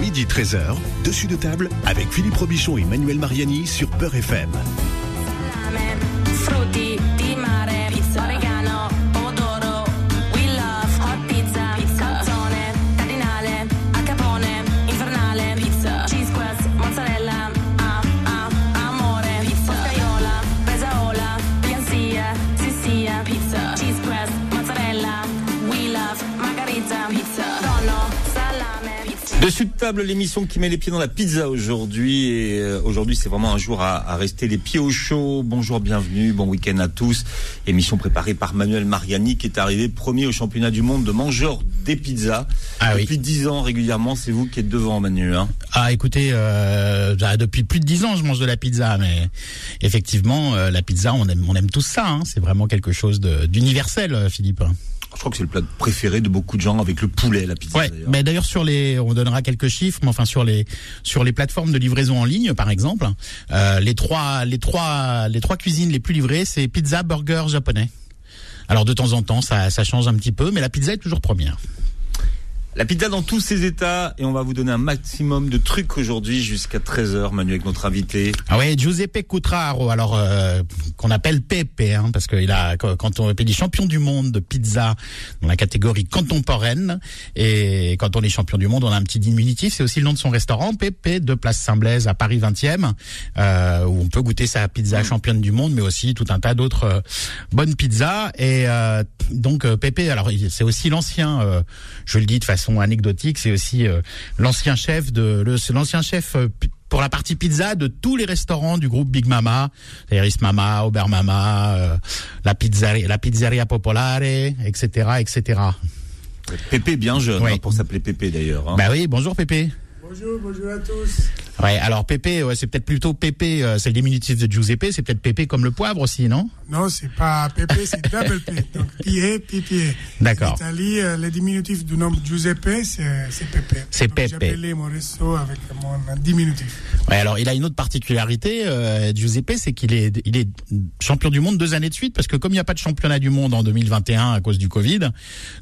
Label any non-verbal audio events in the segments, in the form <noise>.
Midi 13h, dessus de table avec Philippe Robichon et Manuel Mariani sur Peur FM. Dessus de table, l'émission qui met les pieds dans la pizza aujourd'hui. Et euh, aujourd'hui, c'est vraiment un jour à, à rester les pieds au chaud. Bonjour, bienvenue, bon week-end à tous. Émission préparée par Manuel Mariani, qui est arrivé premier au championnat du monde de mangeurs des pizzas. Ah. Depuis dix ans régulièrement, c'est vous qui êtes devant, Manu. Hein. Ah, écoutez, euh, bah, depuis plus de dix ans, je mange de la pizza, mais effectivement, euh, la pizza, on aime, on aime tous ça. Hein. C'est vraiment quelque chose d'universel, Philippe. Je crois que c'est le plat préféré de beaucoup de gens avec le poulet, la pizza. Ouais. Mais d'ailleurs, sur les, on donnera quelques chiffres, mais enfin sur les sur les plateformes de livraison en ligne, par exemple, euh, les trois les trois les trois cuisines les plus livrées, c'est pizza, burger, japonais. Alors de temps en temps, ça ça change un petit peu, mais la pizza est toujours première. La pizza dans tous ses états. Et on va vous donner un maximum de trucs aujourd'hui jusqu'à 13h, Manu, avec notre invité. Ah ouais, Giuseppe Cutraro, alors euh, qu'on appelle Pepe, hein, parce qu'il a quand on est champion du monde de pizza dans la catégorie contemporaine, et quand on est champion du monde, on a un petit diminutif. C'est aussi le nom de son restaurant, Pepe, de Place Saint-Blaise à Paris 20e, euh, où on peut goûter sa pizza championne du monde, mais aussi tout un tas d'autres euh, bonnes pizzas. Et euh, donc euh, Pepe, alors c'est aussi l'ancien, euh, je le dis de façon anecdotique, c'est aussi euh, l'ancien chef de l'ancien chef euh, pour la partie pizza de tous les restaurants du groupe Big Mama, Iris Mama, Ober Mama, euh, la pizzeria, la pizzeria Popolare, etc., etc. Pépé bien jeune, Oui. hein, pour s'appeler Pépé d'ailleurs. hein. Bah oui, bonjour Pépé. Bonjour, bonjour à tous. Ouais, alors Pépé, ouais, c'est peut-être plutôt Pépé, euh, c'est le diminutif de Giuseppe, c'est peut-être Pépé comme le poivre aussi, non? Non, c'est pas Pepe, c'est double P. <laughs> Donc, Pie, Pipie. D'accord. En Italie, euh, le diminutif du nom Giuseppe, c'est c'est Pepe. C'est Pepe. J'appelais mon resto avec mon diminutif. Ouais, alors il a une autre particularité, euh, Giuseppe, c'est qu'il est, il est champion du monde deux années de suite, parce que comme il n'y a pas de championnat du monde en 2021 à cause du Covid,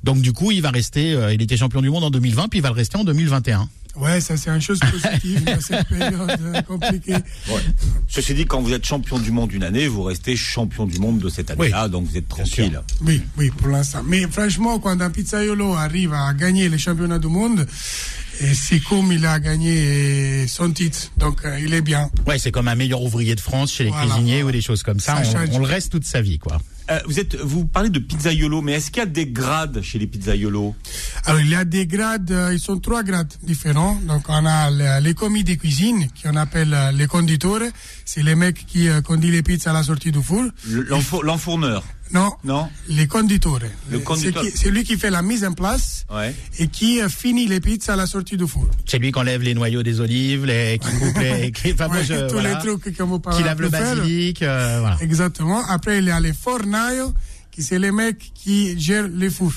donc du coup il va rester, il était champion du monde en 2020, puis il va le rester en 2021. Ouais, ça c'est une chose positive dans cette <laughs> période euh, compliquée. Ouais. Ceci dit, quand vous êtes champion du monde une année, vous restez champion du monde de cette année-là, donc vous êtes tranquille. Oui, oui, pour l'instant. Mais franchement, quand un pizzaiolo arrive à gagner les championnats du monde, et c'est comme il a gagné son titre. Donc, euh, il est bien. Ouais, c'est comme un meilleur ouvrier de France chez les Voilà, cuisiniers voilà. ou des choses comme ça. Ça on, le reste toute sa vie, quoi. Euh, vous êtes, vous parlez de pizzaiolo, mais est-ce qu'il y a des grades chez les pizzaiolos Alors, il y a des grades, euh, ils sont trois grades différents. Donc, on a le- les commis de cuisine, qu'on appelle les conditeurs. C'est les mecs qui euh, conduisent les pizzas à la sortie du four. Le- l'enfour- L'enfourneur Non, Non les conditeurs. Le C'est conditeur. qui- C'est lui qui fait la mise en place Ouais. et qui euh, finit les pizzas à la sortie du four. C'est lui qui enlève les noyaux des olives, les, qui coupe les, <laughs> qui, enfin, Ouais, je- tous voilà. les trucs qu'on vous parle qui lave le faire. basilic, euh, voilà. Exactement. Après, il y a les fornailles, qui c'est les mecs qui gèrent les fours.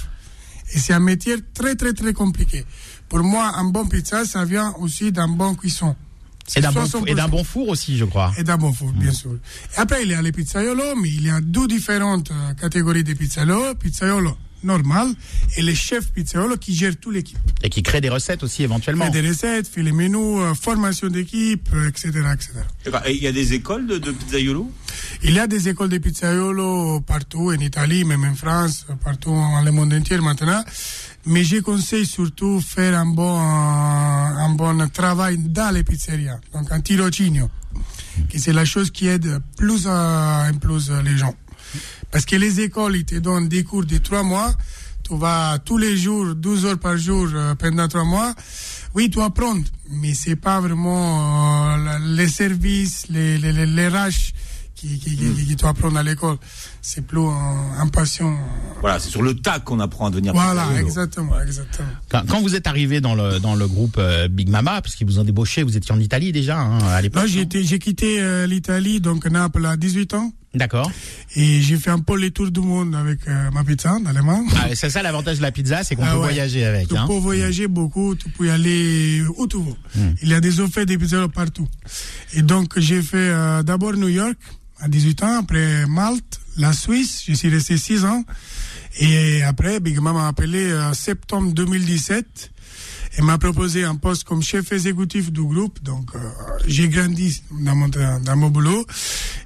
Et c'est un métier très, très, très compliqué. Pour moi, un bon pizza, ça vient aussi d'un bon cuisson. Et d'un bon, 60%. et d'un bon four aussi, je crois. Et d'un bon four, bien sûr. Et après, il y a les pizzaiolos, mais il y a deux différentes euh, catégories de pizzaiolos. Pizzaiolo normal et les chefs pizzaiolo qui gèrent toute l'équipe. Et qui crée des recettes aussi éventuellement. Des recettes, fait les menus, euh, formation d'équipe, euh, etc., etc. D'accord. Et il y a des écoles de, de pizzaiolo? Il y a des écoles de pizzaiolo partout, en Italie, même en France, partout dans le monde entier maintenant. Mais je conseille surtout faire un bon, un bon travail dans les pizzerias. Donc un tirocinio, que c'est la chose qui aide plus en plus les gens. Parce que les écoles, ils te donnent des cours de trois mois. Tu vas tous les jours, 12 heures par jour euh, pendant trois mois. Oui, tu apprends, mais c'est pas vraiment euh, les services, les, les, les, les RH qui, qui, qui, qui tu apprends à l'école. C'est plus un, un passion. Voilà, c'est sur le tas qu'on apprend à devenir Voilà, exactement, exactement. Quand, quand vous êtes arrivé dans le dans le groupe euh, Big Mama, parce qu'ils vous ont débauché, vous étiez en Italie déjà hein, à l'époque. Là, j'ai non été- j'ai quitté euh, l'Italie, donc Naples à 18 ans. D'accord. Et j'ai fait un peu le tour du monde avec euh, ma pizza en allemand. Ah, c'est ça l'avantage de la pizza, c'est qu'on Ah peut ouais. voyager avec. Tu Hein. peux voyager beaucoup, tu peux y aller où tu veux. Il y a des offertes de pizza partout. Et donc, j'ai fait euh, d'abord New York à 18 ans, après Malte, la Suisse, je suis resté 6 ans. Et après, Big Mama m'a appelé en septembre 2017 et m'a proposé un poste comme chef exécutif du groupe. Donc, euh, j'ai grandi dans mon, dans mon boulot.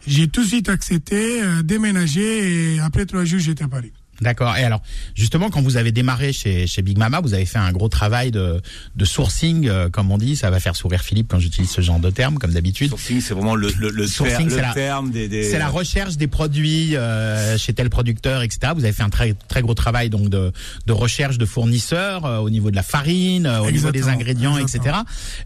J'ai tout de suite accepté, euh, déménagé et après trois jours, j'étais à Paris. D'accord. Et alors, justement, quand vous avez démarré chez, chez Big Mama, vous avez fait un gros travail de, de sourcing, euh, comme on dit. Ça va faire sourire Philippe quand j'utilise ce genre de terme, comme d'habitude. Sourcing, c'est vraiment le, le, le, Sourcing, ter- le la- terme des. des- C'est la recherche des produits euh, chez tel producteur, etc. Vous avez fait un très très gros travail donc de, de recherche de fournisseurs euh, au niveau de la farine, euh, au niveau des Exactement, ingrédients, etc.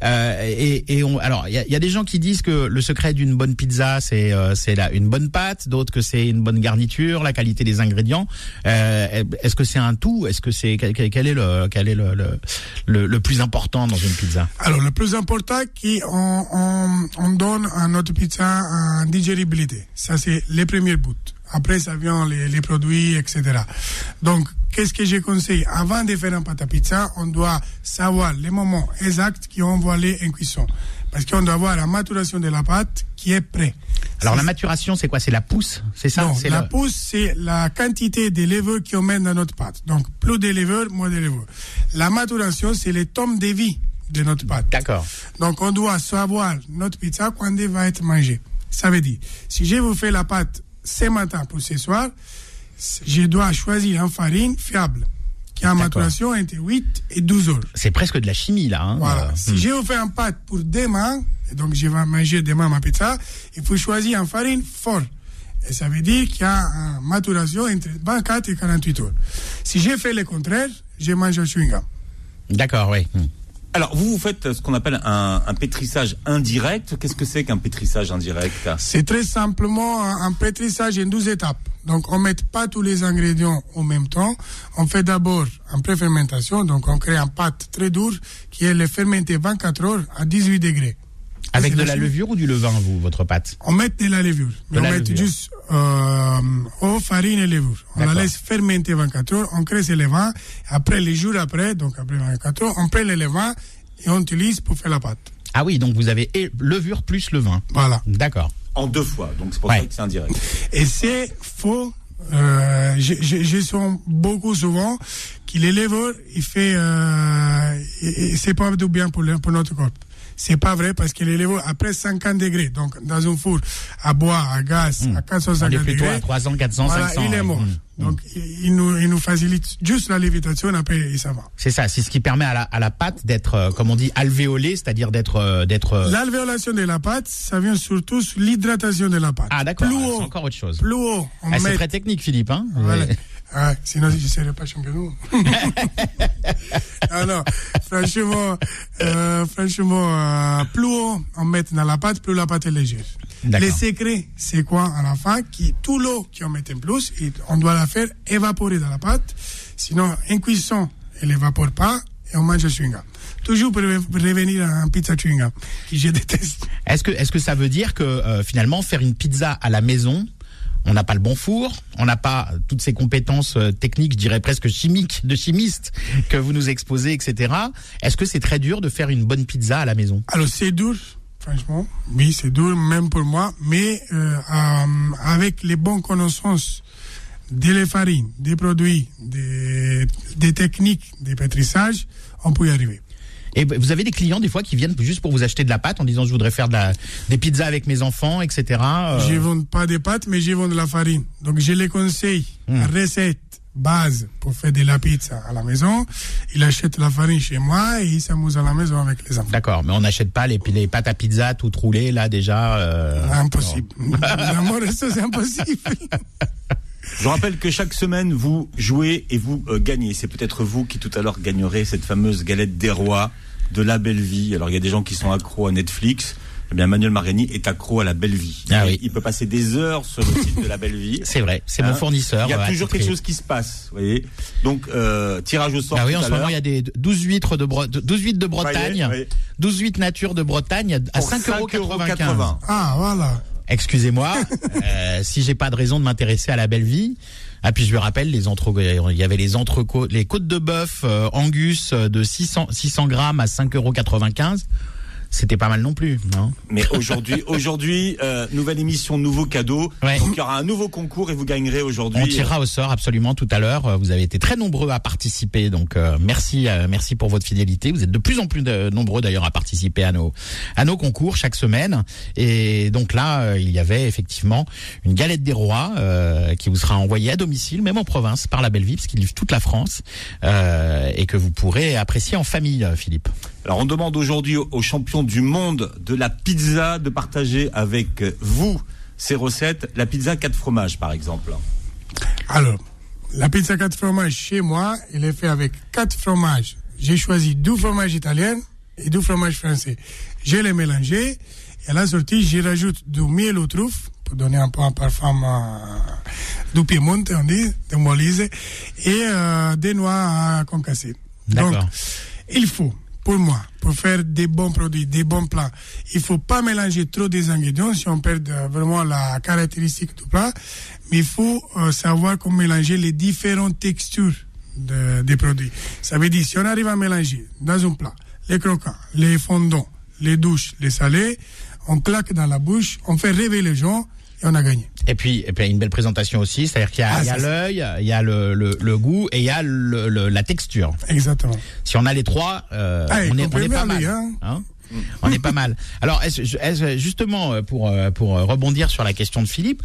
Euh, et, et on, alors il y a, y a des gens qui disent que le secret d'une bonne pizza c'est euh, c'est la une bonne pâte, d'autres que c'est une bonne garniture, la qualité des ingrédients. Euh, Est-ce que c'est un tout? Est-ce que c'est quel, est le quel est le, le, le, plus important dans une pizza? Alors, le plus important, qu'on on, on donne à notre pizza une digéribilité. Ça, c'est les premiers bouts. Après, ça vient les, les produits, etc. Donc, qu'est-ce que je conseille? Avant de faire un pâte à pizza, on doit savoir les moments exacts qu'on va aller en cuisson. Parce qu'on doit avoir la maturation de la pâte qui est prête. Alors la maturation c'est quoi? C'est la pousse, c'est ça? Non, la le- pousse, c'est la quantité de levure qu'on met dans notre pâte. Donc, plus de levure, moins de levure. La maturation, c'est le temps de vie de notre pâte. D'accord. Donc, on doit savoir notre pizza quand elle va être mangée. Ça veut dire, si je vous fais la pâte ce matin pour ce soir, je dois choisir une farine fiable qui a une D'accord. maturation entre 8 et 12 heures. C'est presque de la chimie là. Hein Voilà. Euh, Si je vous fais un pâte pour demain, et donc je vais manger demain ma pizza, il faut choisir une farine forte. Et ça veut dire qu'il y a une maturation entre 24 et 48 heures. Si je fais le contraire, je mange un chewing-gum. D'accord, oui. Hmm. Alors, vous, vous faites ce qu'on appelle un, un pétrissage indirect. Qu'est-ce que c'est qu'un pétrissage indirect? C'est très simplement un pétrissage en 12 étapes. Donc, on ne met pas tous les ingrédients en même temps. On fait d'abord une préfermentation. Donc, on crée un pâte très dur qui est fermenté 24 heures à 18 degrés. Avec C'est de la levure ou du levain, vous, votre pâte? On met de la levure. Mais De on la met levure. juste euh, eau, farine et levure. On la laisse fermenter 24 heures. On crée ce levain. Après, les jours après, donc après 24 heures, on prend le levain et on utilise pour faire la pâte. Ah oui, donc vous avez levure plus levain. Voilà. D'accord. En deux fois. Donc, c'est pour Ouais. ça que c'est indirect. Et c'est faux. Euh, je, je, je sens beaucoup souvent que les levures, il fait, euh, c'est pas du bien pour, pour notre corps. C'est pas vrai parce les levures, après 50 degrés, donc dans un four à bois, à gaz, à On 450 est plutôt degrés, à 300, 400, voilà, 500. il est mort. Hmm. Donc, il, il nous, il nous facilite juste la lévitation, après, il s'en va. C'est ça, c'est ce qui permet à la, à la pâte d'être, euh, comme on dit, alvéolée, c'est-à-dire d'être, euh, d'être. euh, L'alvéolation de la pâte, ça vient surtout sur l'hydratation de la pâte. Ah d'accord, c'est encore autre chose. plus haut, on Ah, c'est met très technique, Philippe. Hein Voilà. Ah, sinon, je ne serais pas champion. non, <laughs> franchement, euh, franchement, euh, plus haut on met dans la pâte, plus la pâte est légère. Le secret, c'est quoi à la fin qui, Tout l'eau qu'on met en plus, on doit la faire évaporer dans la pâte. Sinon, en cuisson, elle évapore pas et on mange le chewing-gum. Toujours pour re- revenir à un pizza chewing-gum, que je déteste. Est-ce que, est-ce que ça veut dire que euh, finalement faire une pizza à la maison, on n'a pas le bon four, on n'a pas toutes ces compétences euh, techniques, je dirais presque chimiques, de chimiste que vous nous exposez, etc. Est-ce que c'est très dur de faire une bonne pizza à la maison? Alors c'est dur, franchement. Oui, c'est dur même pour moi, mais euh, euh, avec les bonnes connaissances de les farines, des produits, des, des techniques de pétrissage, on peut y arriver. Et ben, vous avez des clients des fois qui viennent juste pour vous acheter de la pâte en disant je voudrais faire de la, des pizzas avec mes enfants, etc. euh, Je ne vends pas de pâtes, mais je vends de la farine. Donc je les conseille, la recette base pour faire de la pizza à la maison. Il achète la farine chez moi et il s'amuse à la maison avec les enfants. D'accord, mais on n'achète pas les, les pâtes à pizza toutes roulées là déjà. euh, Impossible. Dans mon resto, <laughs> c'est impossible. Je rappelle que chaque semaine, vous jouez et vous euh, gagnez. C'est peut-être vous qui tout à l'heure gagnerez cette fameuse galette des rois de la belle vie. Alors il y a des gens qui sont accros à Netflix. Eh bien, Manuel Mariani est accro à la belle vie. Ah oui. Il peut passer des heures sur le site de la belle vie. <laughs> C'est vrai, c'est mon Hein fournisseur. Il y a toujours quelque chose qui se passe, vous voyez. Donc euh, tirage au sort. Ah oui, tout en ce moment, il y a des 12 huîtres de, Bre- 12 huîtres de Bretagne, Voyez, oui. 12 huîtres nature de Bretagne à Pour 5,95 5,80. Ah, voilà. Excusez-moi, <laughs> euh, si j'ai pas de raison de m'intéresser à la belle vie. Ah puis je lui rappelle les entre il y avait les entrecôtes, les côtes de bœuf euh, Angus euh, de 600 600 grammes à 5,95 euros. C'était pas mal non plus, non Mais aujourd'hui, <laughs> aujourd'hui, euh, nouvelle émission, nouveau cadeau. Ouais. Donc il y aura un nouveau concours et vous gagnerez aujourd'hui. On tirera au sort absolument tout à l'heure. Euh, Vous avez été très nombreux à participer, donc euh, merci, euh, merci pour votre fidélité. Vous êtes de plus en plus de- nombreux d'ailleurs à participer à nos à nos concours chaque semaine. Et donc là, euh, il y avait effectivement une galette des rois euh, qui vous sera envoyée à domicile, même en province, par la belle vie, parce qu'il livre toute la France euh, et que vous pourrez apprécier en famille, euh, Philippe. Alors on demande aujourd'hui aux aux champions du monde de la pizza de partager avec vous ces recettes. La pizza 4 fromages par exemple. Alors, la pizza 4 fromages chez moi, il est fait avec 4 fromages. J'ai choisi deux fromages italiens et deux fromages français. Je les mélangé et à la sortie, j'y rajoute du miel au truffe pour donner un peu un parfum euh, du Piemonte, on dit, de Molise, et euh, des noix à concasser. Donc, D'accord. il faut, pour moi, pour faire des bons produits, des bons plats, il faut pas mélanger trop des ingrédients si on perd euh, vraiment la caractéristique du plat, mais il faut euh, savoir comment mélanger les différentes textures de- des produits. Ça veut dire, si on arrive à mélanger dans un plat les croquants, les fondants, les douches, les salés, on claque dans la bouche, on fait rêver les gens et on a gagné. Et puis, et puis une belle présentation aussi, c'est-à-dire qu'il y a, Ah, il y a ça, l'œil, il y a le, le, le goût et il y a le, le- la texture. Exactement. Si on a les trois, euh, Ah, on, est, on comprenez est pas mal. hein. hein on est pas mal. Alors, justement, euh, pour, euh, pour rebondir sur la question de Philippe,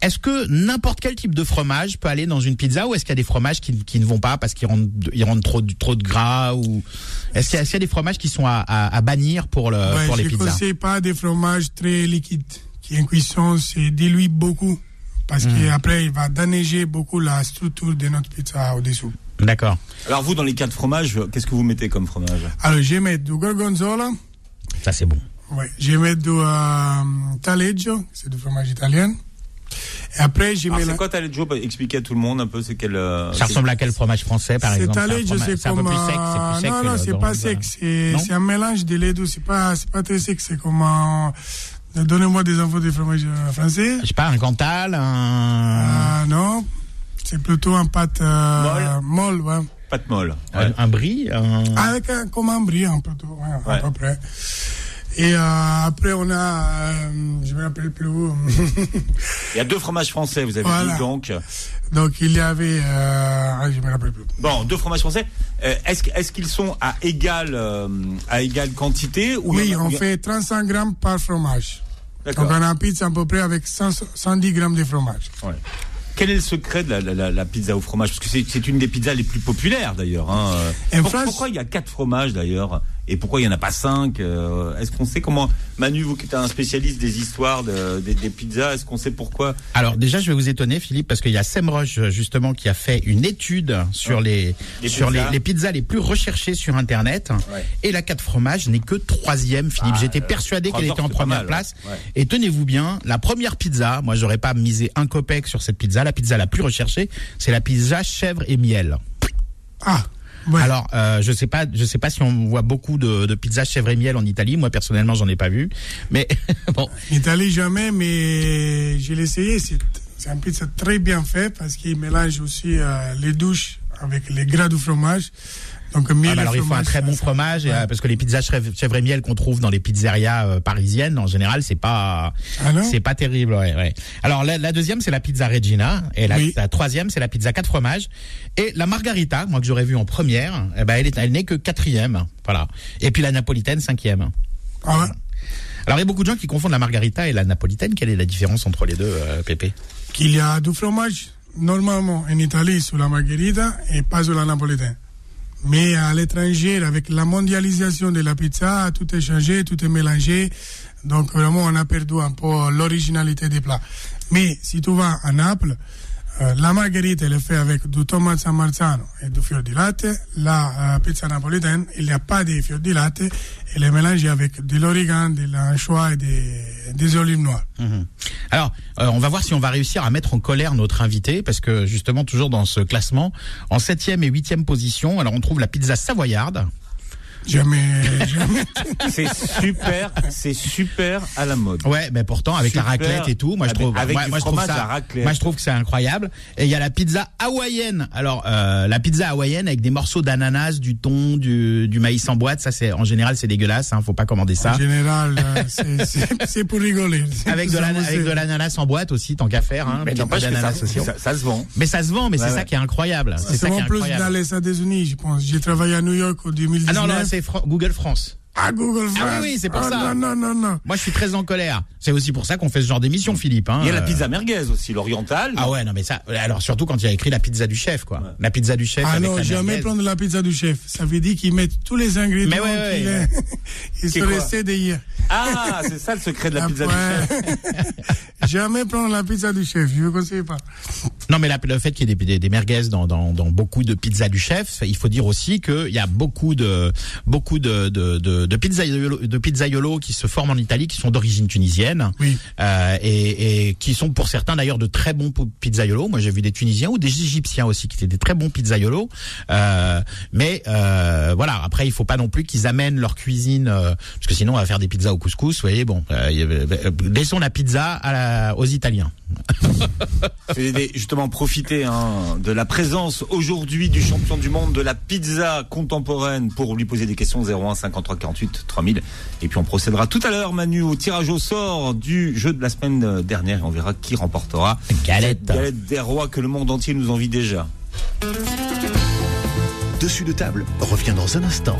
est-ce que n'importe quel type de fromage peut aller dans une pizza ou est-ce qu'il y a des fromages qui, qui ne vont pas parce qu'ils rendent, ils rendent trop, de- trop de gras ou est-ce qu'il y a, y des fromages qui sont à, à, à bannir pour, le, Ouais, pour les je ne pizzas? conseille pas des fromages très liquides qui en cuisson se diluent beaucoup parce Hmm. qu'après il va déneiger beaucoup la structure de notre pizza au-dessous. D'accord. Alors vous dans les 4 fromages, qu'est-ce que vous mettez comme fromage? Alors je mets du gorgonzola, Ça, c'est bon. ouais, je mets du euh, taleggio, c'est du fromage italien. Et après Alors mets c'est la- quoi Taleggio? Bah, Expliquez à tout le monde un peu c'est quel. euh, Ça ressemble à quel fromage français, par exemple? C'est taleggio, c'est un peu comme plus sec, c'est euh, plus sec non non c'est pas sec, c'est un mélange de les deux, c'est pas c'est pas très sec, c'est comme un- Donnez-moi des infos du fromage euh, français. Je sais pas, un Cantal, un... Ah non, c'est plutôt un pâte euh, molle, ouais. Pâte molle. Un, un brie un... Avec un, comme un brie, un peu, tout, ouais, à peu près. Et euh, après, on a, euh, je me rappelle plus où. <laughs> Il y a deux fromages français, vous avez Voilà. dit donc. Donc, il y avait, euh, ah, je me rappelle plus. Bon, deux fromages français. Euh, est-ce qu'ils sont à égale euh, à égale quantité ou Oui, a- on fait 35 grammes par fromage. Donc, on a une pizza à peu près avec 100 110 grammes de fromage. Ouais. Quel est le secret de la, la- la- la pizza au fromage? Parce que c'est- une des pizzas les plus populaires d'ailleurs. Hein. En Pour- Pourquoi il y a quatre fromages d'ailleurs? Et pourquoi il n'y en a pas cinq Euh, Est-ce qu'on sait comment Manu, vous qui êtes un spécialiste des histoires de- des, des pizzas, est-ce qu'on sait pourquoi Alors déjà, je vais vous étonner, Philippe, parce qu'il y a Semrush justement qui a fait une étude sur les Les sur pizzas. les, les pizzas les plus recherchées sur Internet. Ouais. Et la 4 fromages n'est que troisième, Philippe. Ah, J'étais euh, persuadé qu'elle était en première mal, place. Ouais. Et tenez-vous bien, la première pizza, moi j'aurais pas misé un copec sur cette pizza. La pizza la plus recherchée, c'est la pizza chèvre et miel. Ah, ouais. Alors, euh, je sais pas, je sais pas si on voit beaucoup de, de pizzas chèvre et miel en Italie. Moi personnellement, j'en ai pas vu. Mais <laughs> bon, En Italie, jamais, mais je l'ai essayé. C'est c'est un pizza très bien fait parce qu'il mélange aussi euh, les douches avec les gras du fromage. Donc, miel Ah bah alors il faut un très bon fromage ouais. euh, parce que les pizzas chèvre, et miel qu'on trouve dans les pizzerias euh, parisiennes en général c'est pas Ah c'est pas terrible ouais, ouais. Alors la, la deuxième c'est la pizza Regina et la, Oui. la troisième c'est la pizza quatre fromages et la margarita moi que j'aurais vue en première eh ben elle est elle n'est que quatrième voilà et puis la napolitaine cinquième. Ah ouais. Alors il y a beaucoup de gens qui confondent la margarita et la napolitaine quelle est la différence entre les deux euh, Pépé? Qu'il y a du fromage normalement en Italie sur la margherita et pas sur la napolitaine. Mais à l'étranger, avec la mondialisation de la pizza, tout est changé, tout est mélangé. Donc vraiment, on a perdu un peu l'originalité des plats. Mais si tu vas à Naples, euh, la margherita, elle est faite avec du tomate San Marzano et du fior di latte. La euh, pizza napolitaine, il n'y a pas de fior di latte. Elle est mélangée avec de l'origan, de l'anchois et des, olives noires. Mhm. Alors, euh, on va voir si on va réussir à mettre en colère notre invité, parce que justement, toujours dans ce classement, en septième et huitième position, alors on trouve la pizza savoyarde. Jamais, jamais. <laughs> C'est super, c'est super à la mode. Ouais, mais pourtant avec la raclette et tout, moi je trouve, avec moi, du moi, je trouve ça, moi je trouve que c'est incroyable. Et il y a la pizza hawaïenne. Alors euh, la pizza hawaïenne avec des morceaux d'ananas, du thon, du, du maïs en boîte, ça c'est en général c'est dégueulasse, hein, faut pas commander ça. En général, euh, c'est- c'est c'est pour rigoler. <laughs> Avec de la- avec de l'ananas en boîte aussi, tant qu'à faire. Hein, Mais ça, aussi. ça, ça se vend. Mais ça se vend, mais Ouais, c'est ouais. ça qui est incroyable. C'est C'est ça qui est plus incroyable. dans les États-Unis, je pense. J'ai travaillé à New York en 2019. Ah non, non, c'est Google France. Ah, Google. Ah oui, oui, c'est pour Ah, ça. Non, non, non, non. Moi, je suis très en colère. C'est aussi pour ça qu'on fait ce genre d'émission, Philippe. Hein. Il y a la pizza merguez aussi, l'orientale. Ah ouais, non mais ça. Alors surtout quand il y a écrit la pizza du chef, quoi. La pizza du chef. Ah avec non, la jamais prendre la pizza du chef. Ça veut dire qu'ils mettent tous les ingrédients Mais ouais, ouais, qu'il ouais. est- <laughs> Ils C'est sont d'hier. Ah, c'est ça le secret de la pizza du chef. <laughs> jamais prendre la pizza du chef. Je ne conseille pas. Non, mais la- le fait qu'il y ait des, des, des merguez dans, dans, dans beaucoup de pizzas du chef, il faut dire aussi qu'il y a beaucoup de beaucoup de de, de, de pizzaiolo, de pizzaiolo qui se forment en Italie, qui sont d'origine tunisienne, Oui. euh, et, et qui sont pour certains d'ailleurs de très bons pizzaiolos. Moi, j'ai vu des Tunisiens ou des Égyptiens aussi qui étaient des très bons pizzaiolos. Euh, mais euh, voilà, après, il faut pas non plus qu'ils amènent leur cuisine, euh, parce que sinon, on va faire des pizzas au couscous. Vous voyez, bon, euh, euh, laissons la pizza à la- aux Italiens. <laughs> Justement profiter hein, de la présence aujourd'hui du champion du monde de la pizza contemporaine pour lui poser des questions 01 53 48 3000 et puis on procédera tout à l'heure Manu au tirage au sort du jeu de la semaine dernière et on verra qui remportera Galette. cette galette des rois que le monde entier nous envie déjà. Dessus de table revient dans un instant.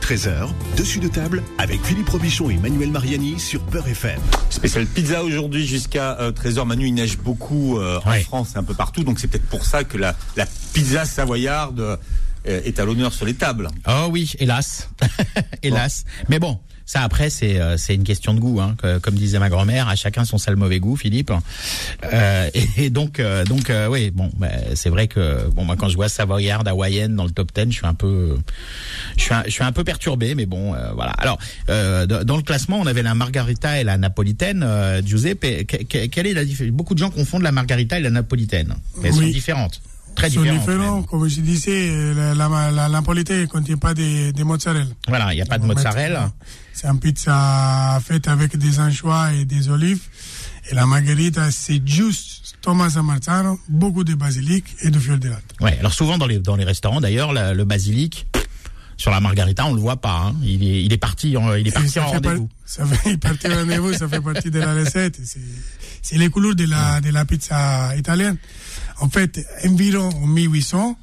Midi 13h, dessus de table avec Philippe Robichon et Manuel Mariani sur Peur FM. Spécial pizza aujourd'hui jusqu'à euh, 13h. Manu, il neige beaucoup euh, en Ouais. France et un peu partout, donc c'est peut-être pour ça que la, la pizza savoyarde euh, est à l'honneur sur les tables. Oh oui, hélas, <laughs> hélas. Mais bon, ça après c'est euh, c'est une question de goût, hein, comme disait ma grand-mère, à chacun son sale mauvais goût, Philippe. Euh, et, et donc euh, donc euh, oui, bon, bah, c'est vrai que bon moi quand je vois Savoyard hawaïenne dans le top 10, je suis un peu je suis un, je suis un peu perturbé, mais bon euh, voilà. Alors euh, dans le classement, on avait la margarita et la napolitaine. Euh, Giuseppe, que- que- quelle est la différence Beaucoup de gens confondent la margarita et la napolitaine, mais elles sont différentes, très sont différentes. différents. Comme je disais, la, la, la, napolitaine ne contient pas de, de mozzarella. Voilà, il n'y a pas de mozzarella. C'est une pizza faite avec des anchois et des olives. Et la margarita, c'est juste Thomas Marzano, beaucoup de basilic et de fior di latte. Ouais, alors souvent dans les dans les restaurants d'ailleurs, le basilic sur la margarita, on le voit pas. hein. Il est il est parti en, il est parti en rendez-vous. Ça fait partie rendez-vous, ça fait partie de la recette. C'est- les couleurs de la, de la pizza italienne. En fait, environ en 1800,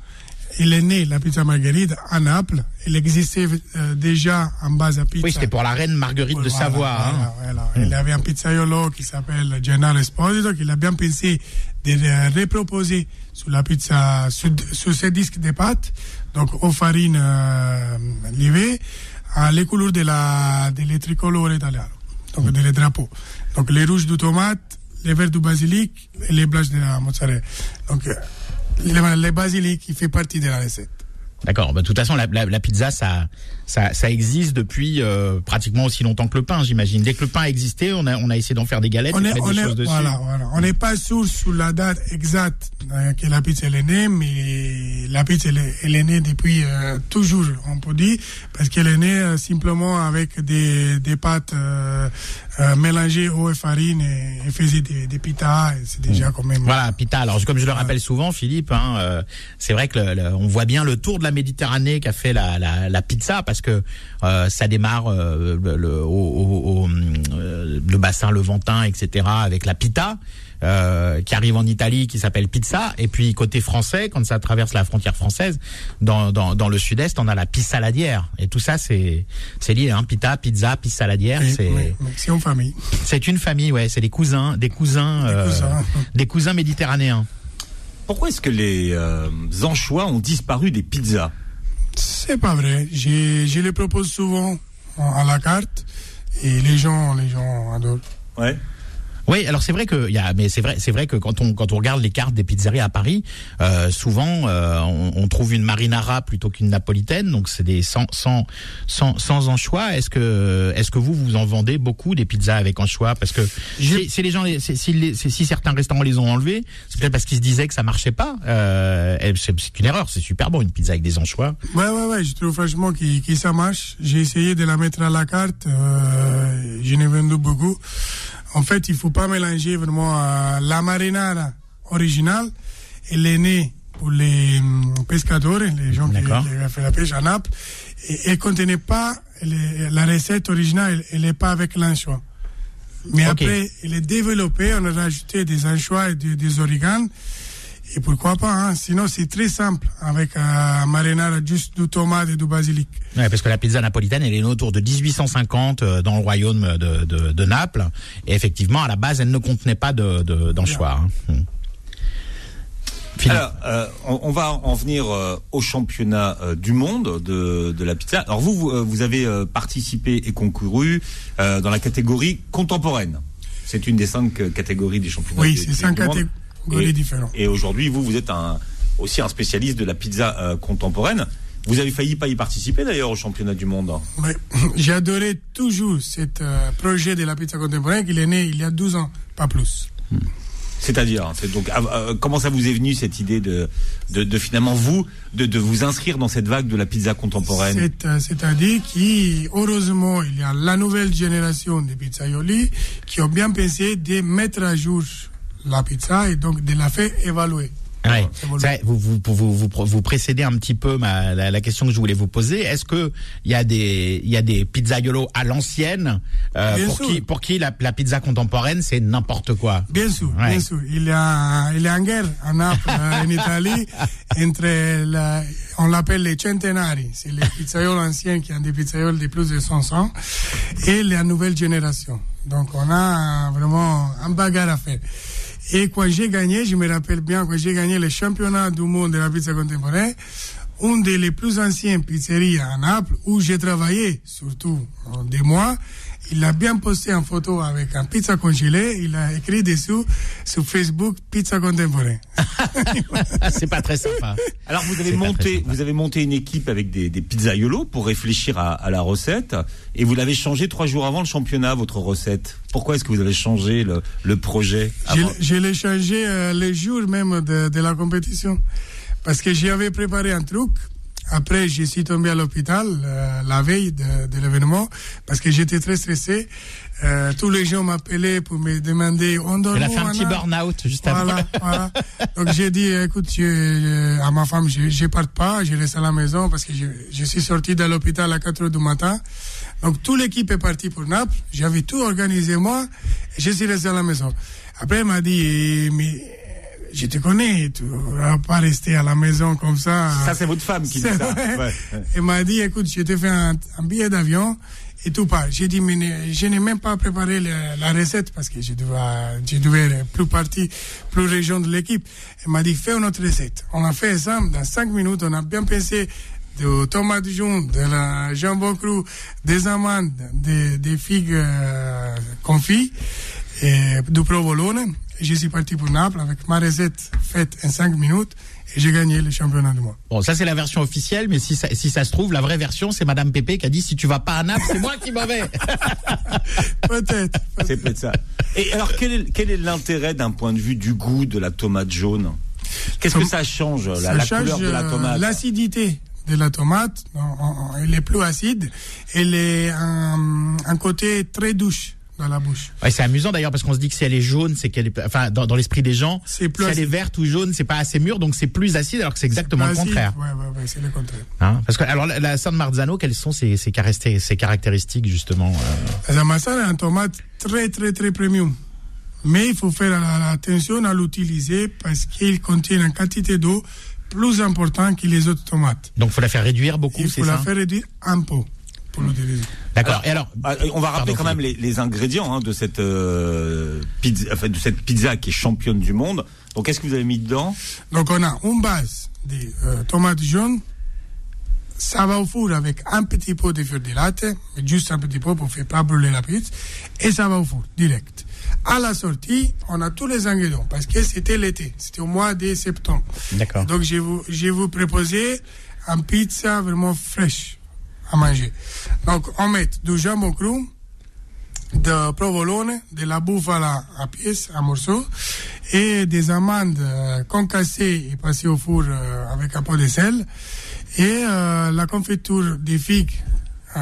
il est né la pizza margherita à Naples. Il existait euh, déjà en base à pizza. Oui, c'était pour la reine Marguerite de Voilà, Savoie. hein. voilà, voilà. Il avait un pizzaiolo qui s'appelle Gennaro Esposito qui a bien pensé de le reproposer sur la pizza, sur, sur ce disque de pâtes, donc aux farines euh, livées, à les couleurs de la, de les tricolores italiano, donc de les drapeaux. Donc les rouges du tomate, les verts du basilic et les blanches de la mozzarella. Donc euh, le, le basilic, il fait partie de la recette. D'accord. Bah, de toute façon, la, la, la pizza, ça, ça, ça existe depuis euh, pratiquement aussi longtemps que le pain, j'imagine. Dès que le pain existait, on a, on a essayé d'en faire des galettes, on et de est, mettre on des est, choses dessus. voilà, voilà. N'est pas sûr sur la date exacte euh, que la pizza elle est née, mais la pizza elle est, elle est née depuis euh, toujours, on peut dire, parce qu'elle est née euh, simplement avec des, des pâtes euh, euh, mélangées eau et farine et, et faisait des, des pitas. C'est déjà quand même. Voilà, pita. Alors, comme je le rappelle souvent, Philippe, hein, euh, c'est vrai que le- le- on voit bien le tour de la Méditerranée qu'a fait la, la, la pizza, parce que euh, ça démarre euh, le, le- au, au- au, euh, le bassin levantin, etc., avec la pita. Euh, qui arrive en Italie, qui s'appelle pizza, et puis côté français, quand ça traverse la frontière française, dans, dans, dans le sud-est, on a la pisse saladière, et tout ça c'est c'est lié, hein, pita, pizza, pisse saladière, Oui, c'est oui, c'est en famille. c'est une famille, ouais, c'est des cousins, des cousins, euh, cousins. des cousins méditerranéens. Pourquoi est-ce que les euh, anchois ont disparu des pizzas? C'est pas vrai. Je, je les propose souvent à la carte et les gens, les gens adorent. Ouais. Oui, alors c'est vrai que il y a, mais c'est vrai, c'est vrai que quand on quand on regarde les cartes des pizzerias à Paris, euh, souvent euh, on, on trouve une marinara plutôt qu'une napolitaine, donc c'est des sans sans sans, sans anchois. Est-ce que est-ce que vous vous en vendez beaucoup des pizzas avec anchois? Parce que si, si les gens, si, si les- si- si certains restaurants les ont enlevés, c'est peut-être parce qu'ils se disaient que ça marchait pas. Euh, c'est c'est une erreur. C'est super bon une pizza avec des anchois. Ouais, ouais, ouais, je trouve franchement que, que ça marche. J'ai essayé de la mettre à la carte. Euh, je n'ai vendu beaucoup. En fait, il faut pas mélanger vraiment euh, la marinara originale. Elle est née pour les hum, pescadores, les gens qui, qui ont fait la pêche à Naples. Et elle contenait pas, la recette originale, elle n'est pas avec l'anchois. Mais après, elle est développée, on a rajouté des anchois et des, des origanes. Et pourquoi pas, hein? sinon c'est très simple avec un marinara juste du tomate et du basilic. Ouais, parce que la pizza napolitaine, elle est née autour de 1850 euh, dans le royaume de, de, de Naples. Et effectivement, à la base, elle ne contenait pas de de- d'anchois. hein. Hmm. Alors, euh, on, on va en venir euh, au championnat euh, du monde de, de la pizza. Alors vous, vous, euh, vous avez euh, participé et concouru euh, dans la catégorie contemporaine. C'est une des cinq euh, catégories des championnats. Oui, du- c'est du cinq monde. catégories Et-. Et aujourd'hui, vous, vous êtes un, aussi un spécialiste de la pizza euh, contemporaine. Vous avez failli pas y participer d'ailleurs au championnat du monde. Ouais. <laughs> J'ai adoré toujours ce projet de la pizza contemporaine qu'il est né il y a 12 ans, pas plus. C'est-à-dire, c'est donc euh, comment ça vous est venu cette idée de, de, de finalement vous de, de vous inscrire dans cette vague de la pizza contemporaine? C'est, euh, C'est-à-dire qu'heureusement, il y a la nouvelle génération de pizzaioli qui ont bien pensé de mettre à jour la pizza et donc de la faire évaluer. Ouais. Vous, vous, vous, vous, vous précédez un petit peu ma, la, la question que je voulais vous poser. Est-ce que il y a des il y a des pizzaiolos à l'ancienne euh, pour sûr. qui pour qui la, la pizza contemporaine c'est n'importe quoi? Bien sûr, Ouais. bien sûr. Il y a, il y a une guerre en Naples, euh, en Italie, <laughs> entre, la, on l'appelle les centenari, c'est les pizzaioles anciens qui ont des pizzaioles de plus de 100 ans, et la nouvelle génération. Donc on a vraiment un bagarre à faire. Et quand j'ai gagné, je me rappelle bien, quand j'ai gagné le championnat du monde de la pizza contemporaine, une des plus anciennes pizzerias à Naples, où j'ai travaillé, surtout euh, des mois, il a bien posté en photo avec un pizza congelé, il a écrit dessous sur Facebook pizza contemporaine. <laughs> c'est pas très sympa. Alors vous avez monté, vous avez monté une équipe avec des, des pizzaiolos pour réfléchir à, à la recette et vous l'avez changé trois jours avant le championnat votre recette. Pourquoi est-ce que vous avez changé le, le projet Je, avant je l'ai changé euh, le jour même de, de la compétition. Parce que j'avais préparé un truc. Après, je suis tombé à l'hôpital euh, la veille de, de l'événement parce que j'étais très stressé. Euh, tous les gens m'appelaient pour me demander on dort Elle a fait un petit burn-out juste avant. Voilà, <laughs> voilà. Donc j'ai dit, écoute, je- je- à ma femme, je, je parte pas, je reste à la maison parce que je, je suis sorti de l'hôpital à 4 heures du matin. Donc toute l'équipe est partie pour Naples. J'avais tout organisé moi. Et je suis resté à la maison. Après, elle m'a dit, eh, mais je te connais, tu vas pas rester à la maison comme ça. Ça c'est votre femme qui dit ça. Ouais, ouais. Elle m'a dit, écoute, je te fais un, un billet d'avion et tout part. J'ai dit, mais ne- je n'ai même pas préparé la, la recette parce que je devais, je devais plus partie, plus région de l'équipe. Elle m'a dit, fais une autre recette. On a fait ça dans cinq minutes. On a bien pensé de tomates jaunes, de la jambon cru, des amandes, des, des figues euh, confites et du provolone. Je suis parti pour Naples avec ma recette faite en cinq minutes et j'ai gagné le championnat du monde. Bon, ça c'est la version officielle, mais si ça, si ça se trouve, la vraie version, c'est Madame Pépé qui a dit si tu vas pas à Naples, c'est moi qui m'en vais. <laughs> Peut-être. C'est peut-être ça. Et alors quel est, quel est l'intérêt d'un point de vue du goût de la tomate jaune? Qu'est-ce que ça change la, ça la change couleur de la euh, tomate? l'acidité de la tomate. Elle est plus acide. Elle est un, un côté très douce dans la bouche. Ouais, c'est amusant d'ailleurs parce qu'on se dit que si elle est jaune, c'est qu'elle est, enfin, dans, dans l'esprit des gens, C'est si elle est verte ou jaune, c'est pas assez mûr, donc c'est plus acide, alors que c'est exactement le Acide, contraire. Ouais, ouais, ouais, c'est le contraire. Hein parce que alors la, la San Marzano, quelles sont ses, ses, caracté- ses caractéristiques justement euh? La masala est un tomate très, très, très premium. Mais il faut faire attention à l'utiliser parce qu'il contient une quantité d'eau plus importante que les autres tomates. Donc faut la faire réduire beaucoup, Il faut la faire réduire un peu pour l'utiliser. D'accord. Et alors, Ah, On va rappeler Pardon, quand même les, les ingrédients hein, de cette euh, pizza, enfin, de cette pizza qui est championne du monde. Donc qu'est-ce que vous avez mis dedans? Donc on a une base de euh, tomates jaunes, ça va au four avec un petit peu de feu de latte, juste un petit peu pour faire pas brûler la pizza, et ça va au four, direct. À la sortie, on a tous les ingrédients, parce que c'était l'été, c'était au mois de septembre. D'accord. Donc, je vous, je vous proposer une pizza vraiment fraîche à manger. Donc, on met du jambon cru, de provolone, de la bouffala à pièces, à morceaux, et des amandes euh, concassées et passées au four euh, avec un peu de sel, et euh, la confiture des figues. euh,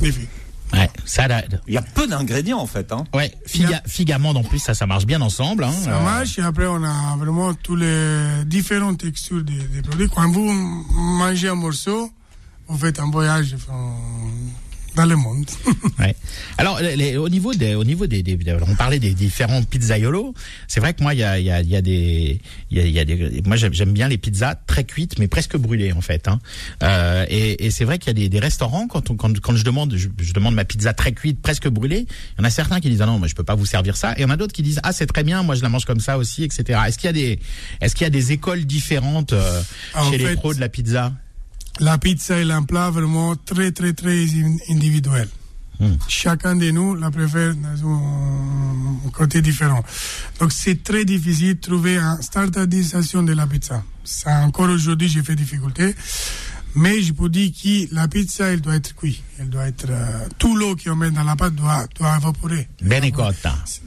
des figues. Ouais, ça, Il y a peu d'ingrédients en fait. Hein. ouais, figue, figue amande en plus, ça, ça marche bien ensemble. Hein. Ça marche et après on a vraiment tous les différentes textures des, des produits. Quand vous mangez un morceau, vous faites un voyage dans le monde. <laughs> Ouais. Alors, les- les- au niveau des, au niveau des, des- on parlait des différents pizzaiolos. C'est vrai que moi, il y a, y a, y a des, il y y a des, moi j'aime bien les pizzas très cuites, mais presque brûlées en fait. Hein. Euh, et et c'est vrai qu'il y a des, des restaurants quand on, quand, quand je demande, je, je demande ma pizza très cuite, presque brûlée. Il y en a certains qui disent ah non, moi je peux pas vous servir ça. Et il y en a d'autres qui disent ah c'est très bien, moi je la mange comme ça aussi, etc. Est-ce qu'il y a des, est-ce qu'il y a des écoles différentes euh, En chez les fait, pros de la pizza? La pizza est un plat vraiment très très très in- individuel. Hmm. Chacun de nous la préfère dans un côté différent. Donc c'est très difficile de trouver une standardisation de la pizza. Ça encore aujourd'hui j'ai fait difficulté. Mais je peux dire que la pizza elle doit être cuite. Elle doit être euh, tout l'eau qu'on met dans la pâte doit doit évaporer.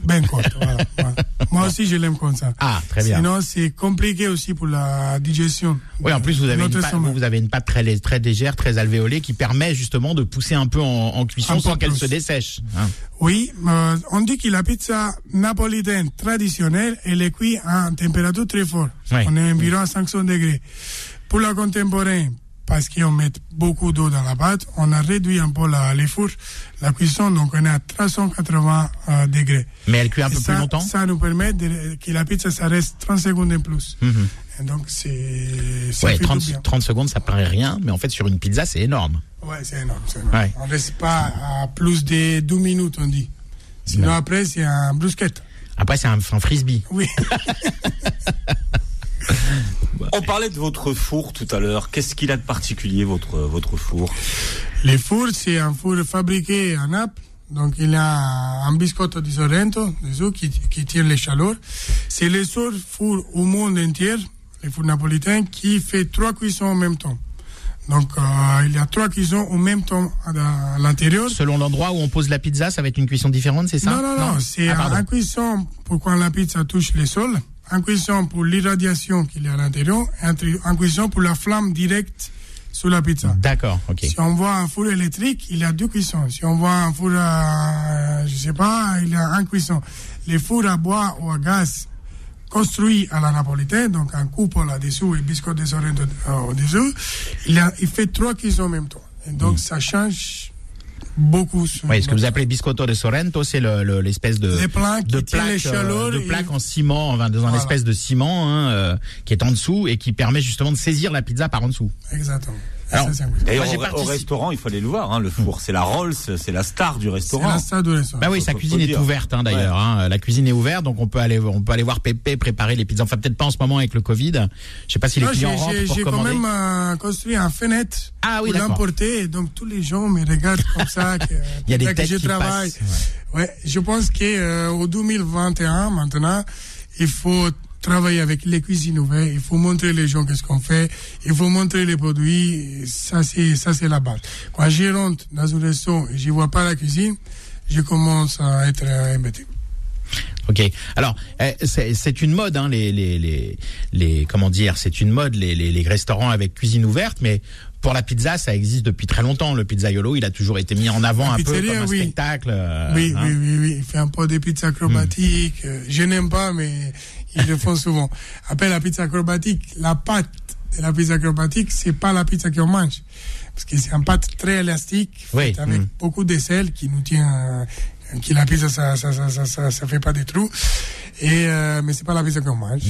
Bene cotta. Ben voilà, voilà. Moi aussi, je l'aime comme ça. Ah, très bien. Sinon, c'est compliqué aussi pour la digestion. Oui, en plus vous avez, une pâte, vous avez une pâte très, très légère, très alvéolée, qui permet justement de pousser un peu en, en cuisson Un sans qu'elle se dessèche. hein. Oui, euh, on dit que la pizza napolitaine traditionnelle, elle est cuite en température très forte. Oui. On est environ à 500 degrés. Pour la contemporaine, parce qu'on met beaucoup d'eau dans la pâte, on a réduit un peu la, les fours, la cuisson, donc on est à 380 euh, degrés. Mais elle cuit un Et peu ça, plus longtemps? Ça nous permet de, que la pizza, ça reste 30 secondes en plus. Mhm. Et donc, c'est... Ouais, fait du 30, bien. 30 secondes, ça paraît rien, mais en fait sur une pizza, c'est énorme. Ouais, c'est énorme. c'est énorme. Ouais. On ne reste pas à plus de 12 minutes, on dit. Sinon, Non. après, c'est un brusquette. Après, c'est un, un frisbee. Oui. <laughs> On parlait de votre four tout à l'heure. Qu'est-ce qu'il a de particulier votre votre four? Les fours, c'est un four fabriqué à Naples. Donc, il y a un biscotto di Sorrento dessous qui, qui tire les chaleurs. C'est le seul four au monde entier, les fours napolitains, qui fait trois cuissons en même temps. Donc, euh, il y a trois cuissons en même temps à, à l'intérieur. Selon l'endroit où on pose la pizza, ça va être une cuisson différente, c'est ça? Non, non, non, c'est Ah, un, cuisson pour quand la pizza touche le sol, un cuisson pour l'irradiation qu'il y a à l'intérieur, et un cuisson pour la flamme directe sur la pizza. D'accord, ok. Si on voit un four électrique, il y a deux cuissons. Si on voit un four à, je sais pas, il y a un cuisson. Les fours à bois ou à gaz construits à la napolitaine, donc un couple là-dessous et biscotte de Sorrento euh, au-dessous, il, a, il fait trois cuissons en même temps. Et donc, ça change beaucoup. sur Oui, ce que vous appelez biscotto de Sorrento, c'est le- le- l'espèce de, plaques de plaque, euh, et- plaque en ciment, enfin, dans un Voilà. espèce de ciment hein, euh, qui est en dessous et qui permet justement de saisir la pizza par en dessous. Exactement. Alors, Ça, c'est. D'ailleurs, Moi, au, restaurant, il faut aller le voir. Hein, le four, c'est la Rolls, c'est la star du C'est restaurant. la stade du restaurant. Bah oui, sa cuisine est ouverte hein, d'ailleurs. Hein. La cuisine est ouverte, donc on peut aller, on peut aller voir Pépé préparer les pizzas. Enfin, peut-être pas en ce moment avec le Covid. Je sais pas si les Non, clients j'ai- rentrent j'ai pour j'ai quand commander. même euh, construit un fenêtre Ah oui, pour l'emporter. Donc tous les gens me regardent comme ça. <laughs> Que, Il y a des que têtes je qui travaille. passent, Ouais, je pense que euh, au 2021 maintenant, il faut travailler avec les cuisines ouvertes. Il faut montrer les gens qu'est-ce qu'on fait. Il faut montrer les produits. Ça c'est ça c'est la base. Quand je rentre dans un restaurant et je vois pas la cuisine, je commence à être embêté. Ok. Alors, euh, c'est une mode, hein, les, les, les, les, comment dire, c'est une mode, les, les, les restaurants avec cuisine ouverte, mais pour la pizza, ça existe depuis très longtemps. Le pizzaiolo, il a toujours été mis en avant La un peu comme un oui. spectacle. euh, Oui, hein. oui, oui, oui. Il fait un peu de pizza acrobatique. Euh, Je n'aime pas, mais ils le font souvent. Après, la pizza acrobatique, la pâte de la pizza acrobatique, c'est pas la pizza qu'on mange. Parce que c'est une pâte très élastique, Oui, avec mm. beaucoup de sel qui nous tient, euh, qui la pizza, ça, ça, ça, ça, ça, ça fait pas des trous. Et, euh, mais c'est pas la pizza qu'on mange.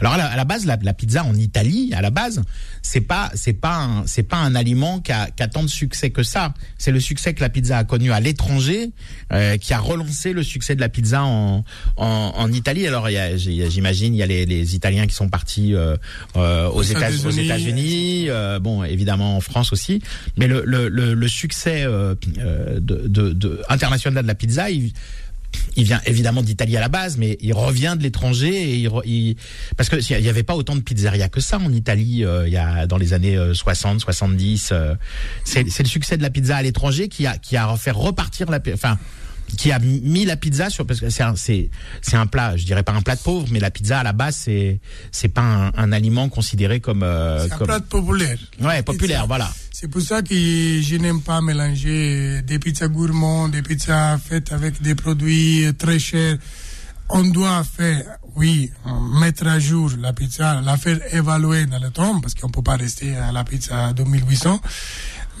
Alors à la, à la base, la, la pizza en Italie, à la base, c'est pas c'est pas un, c'est pas un aliment qui a, qui a tant de succès que ça. C'est le succès que la pizza a connu à l'étranger euh, qui a relancé le succès de la pizza en en, en Italie. Alors j'imagine il y a les, les Italiens qui sont partis euh, euh, aux États- aux États-Unis. États-Unis, euh, bon évidemment en France aussi, mais le le, le, le succès euh, euh, de, de, de international de la pizza, il, il vient évidemment d'Italie à la base, mais il revient de l'étranger et il, il- parce que il y avait pas autant de pizzerias que ça en Italie euh, il y a dans les années euh, 60, 70. euh, c'est c'est le succès de la pizza à l'étranger qui a qui a fait repartir la enfin qui a mis la pizza sur parce que c'est un, c'est c'est un plat, je dirais pas un plat de pauvre, mais la pizza à la base c'est c'est pas un, un aliment considéré comme euh, C'est un comme plat populaire. ouais populaire, Pizza. voilà. C'est pour ça que je n'aime pas mélanger des pizzas gourmands, des pizzas faites avec des produits très chers. On doit faire, oui, mettre à jour la pizza, la faire évaluer dans le temps, parce qu'on peut pas rester à la pizza à 2800.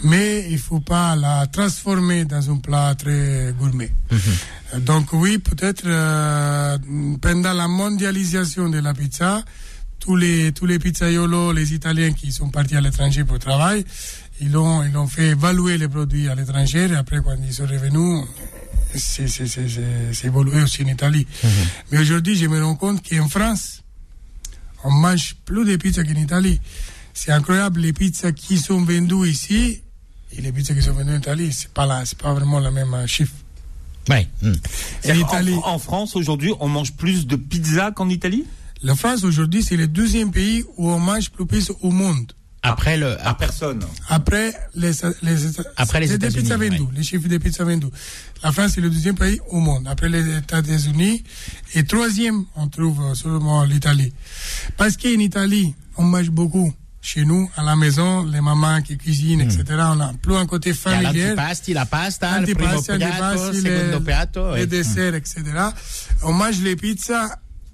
Mais il faut pas la transformer dans un plat très gourmet. Donc oui, peut-être euh, pendant la mondialisation de la pizza, tous les tous les pizzaiolos, les Italiens qui sont partis à l'étranger pour travail, ils ont ils ont fait évaluer les produits à l'étranger. Et après, quand ils sont revenus, c'est évolué aussi en Italie. Mais aujourd'hui, je me rends compte qu'en France, on mange plus de pizzas qu'en Italie. C'est incroyable les pizzas qui sont vendues ici et les pizzas qui sont vendues en Italie, c'est pas là, c'est pas vraiment le même euh, chiffre. Ouais. hmm. En France, aujourd'hui, on mange plus de pizza qu'en Italie? La France aujourd'hui, c'est le deuxième pays où on mange plus pizza au monde. Après le À après personne. Après les, les, Après les c'est des États-Unis, pizzas vendues, ouais. les chiffres des pizzas vendues. La France c'est le deuxième pays au monde, après les États-Unis. Et troisième, on trouve euh, seulement l'Italie. Parce qu'en Italie, on mange beaucoup. Chez nous, à la maison, les mamans qui cuisinent, etc. On a plus un côté il y a familial. l'antipasti, la pasta, le primo piatto, antipasti, secondo piatto. les ouais. desserts, etc. On mange les pizzas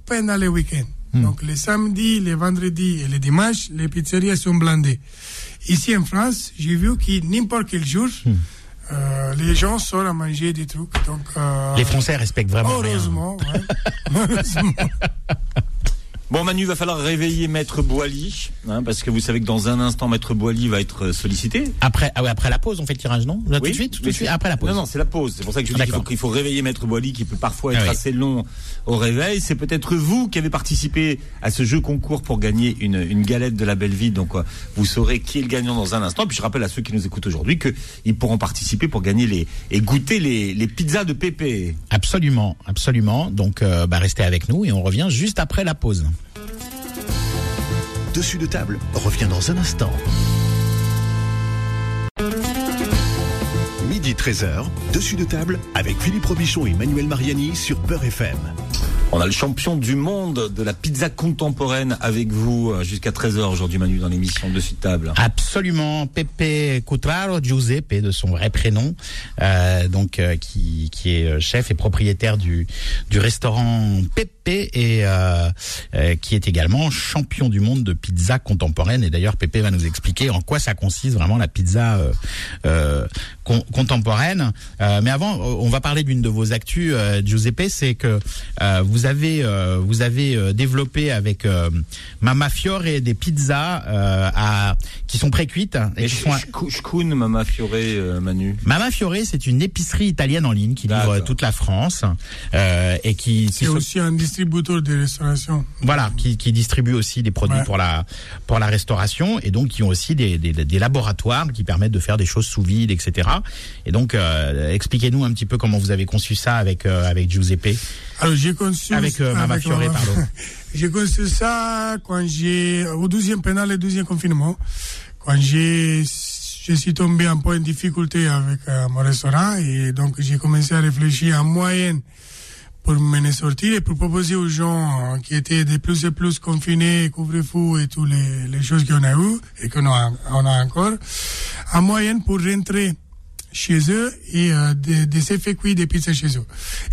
pendant les week-ends. Hmm. Donc les samedis, les vendredis et les dimanches, les pizzerias sont blindées. Ici en France, j'ai vu que n'importe quel jour, Hmm. euh, les gens sortent à manger des trucs. Donc, euh, Les Français respectent vraiment rien. heureusement, ouais. <laughs> heureusement. Bon, Manu, va falloir réveiller Maître Boily, hein, parce que vous savez que dans un instant, Maître Boily va être sollicité. Après, ah ouais, après la pause, on fait le tirage, non? Là, Tout Oui, de suite, tout de suite, après la pause. Non, non, c'est la pause. C'est pour ça que je dis qu'il faut, réveiller Maître Boily, qui peut parfois être Ah oui. assez long au réveil. C'est peut-être vous qui avez participé à ce jeu concours pour gagner une, une galette de la belle vie. Donc, euh, vous saurez qui est le gagnant dans un instant. Puis je rappelle à ceux qui nous écoutent aujourd'hui qu'ils pourront participer pour gagner les et goûter les, les pizzas de Pépé. Absolument, absolument. Donc, euh, bah, restez avec nous et on revient juste après la pause. Dessus de table revient dans un instant. Midi 13h, dessus de table avec Philippe Robichon et Manuel Mariani sur Beurre FM. On a le champion du monde de la pizza contemporaine avec vous euh, jusqu'à 13h aujourd'hui, Manu, dans l'émission de table. Absolument, Pepe Cutraro Giuseppe de son vrai prénom, euh, donc euh, qui, qui est euh, chef et propriétaire du du restaurant Pepe et euh, euh, qui est également champion du monde de pizza contemporaine. Et d'ailleurs, Pepe va nous expliquer en quoi ça consiste vraiment la pizza con- contemporaine. Mais avant, on va parler d'une de vos actus, Giuseppe, c'est que euh, vous avez euh, vous avez euh, développé avec euh, Mama Fiore des pizzas euh, à qui sont précuites et qui sont Mama Fioré, euh, Manu. Mama Fiore, c'est une épicerie italienne en ligne qui livre toute la France euh, et qui, C'est aussi un distributeur de restauration. voilà, qui, qui distribue aussi des produits Ouais. pour la pour la restauration et donc qui ont aussi des, des, des laboratoires qui permettent de faire des choses sous vide, etc. Et donc euh, expliquez-nous un petit peu comment vous avez conçu ça avec euh, avec Giuseppe. Alors j'ai conçu Avec, euh, Mama avec Fiore, Mama- pardon. <laughs> j'ai conçu ça quand j'ai au 12e pendant le 12e confinement quand j'ai je suis tombé un peu en difficulté avec euh, mon restaurant et donc j'ai commencé à réfléchir en moyenne pour m'en sortir et pour proposer aux gens qui étaient de plus en plus confinés, couvre-feu et toutes les, les choses qu'on a eues et qu'on a, on a encore, en moyenne pour rentrer chez eux et euh, de, de se faire cuire des pizzas chez eux.